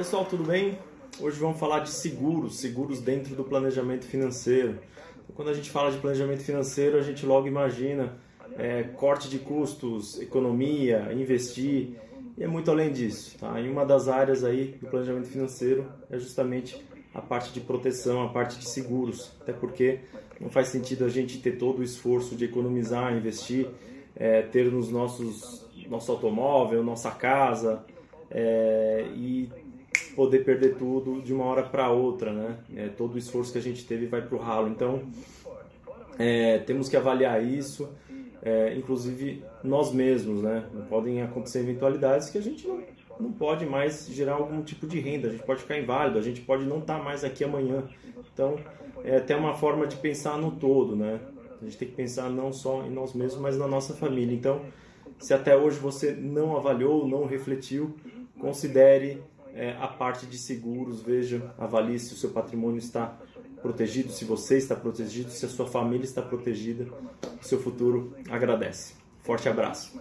Pessoal, tudo bem? Hoje vamos falar de seguros, seguros dentro do planejamento financeiro. Então, quando a gente fala de planejamento financeiro, a gente logo imagina é, corte de custos, economia, investir e é muito além disso. Tá? E uma das áreas aí do planejamento financeiro é justamente a parte de proteção, a parte de seguros, até porque não faz sentido a gente ter todo o esforço de economizar, investir, é, ter nos nossos nosso automóvel, nossa casa é, e poder perder tudo de uma hora para outra, né? É, todo o esforço que a gente teve vai para o ralo. Então, é, temos que avaliar isso, é, inclusive nós mesmos, né? Podem acontecer eventualidades que a gente não, não pode mais gerar algum tipo de renda, a gente pode ficar inválido, a gente pode não estar tá mais aqui amanhã. Então, é até uma forma de pensar no todo, né? A gente tem que pensar não só em nós mesmos, mas na nossa família. Então, se até hoje você não avaliou, não refletiu, considere é, a parte de seguros, veja, avalie se o seu patrimônio está protegido, se você está protegido, se a sua família está protegida, o seu futuro agradece. Forte abraço.